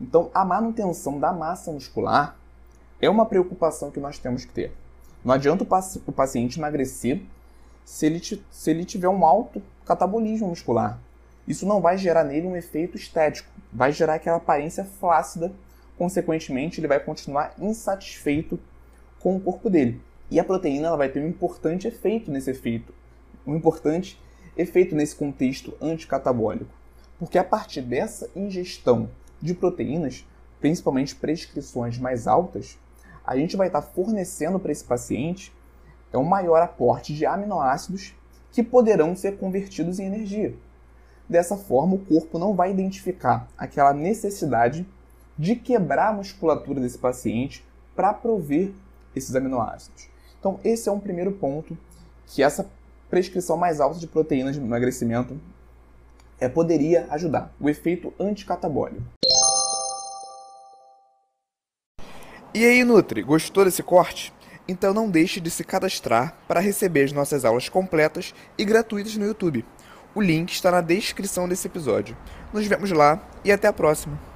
Então, a manutenção da massa muscular é uma preocupação que nós temos que ter. Não adianta o, paciente emagrecer se ele, se ele tiver um alto catabolismo muscular. Isso não vai gerar nele um efeito estético, vai gerar aquela aparência flácida. Consequentemente, ele vai continuar insatisfeito com o corpo dele. E a proteína ela vai ter um importante efeito nesse efeito, um importante efeito nesse contexto anticatabólico. Porque a partir dessa ingestão de proteínas, principalmente prescrições mais altas, a gente vai estar fornecendo para esse paciente é um maior aporte de aminoácidos que poderão ser convertidos em energia. Dessa forma, o corpo não vai identificar aquela necessidade de quebrar a musculatura desse paciente para prover esses aminoácidos. Então, esse é um primeiro ponto que essa prescrição mais alta de proteínas de emagrecimento é, poderia ajudar, o efeito anticatabólico. E aí, Nutri, gostou desse corte? Então não deixe de se cadastrar para receber as nossas aulas completas e gratuitas no YouTube. O link está na descrição desse episódio. Nos vemos lá e até a próxima!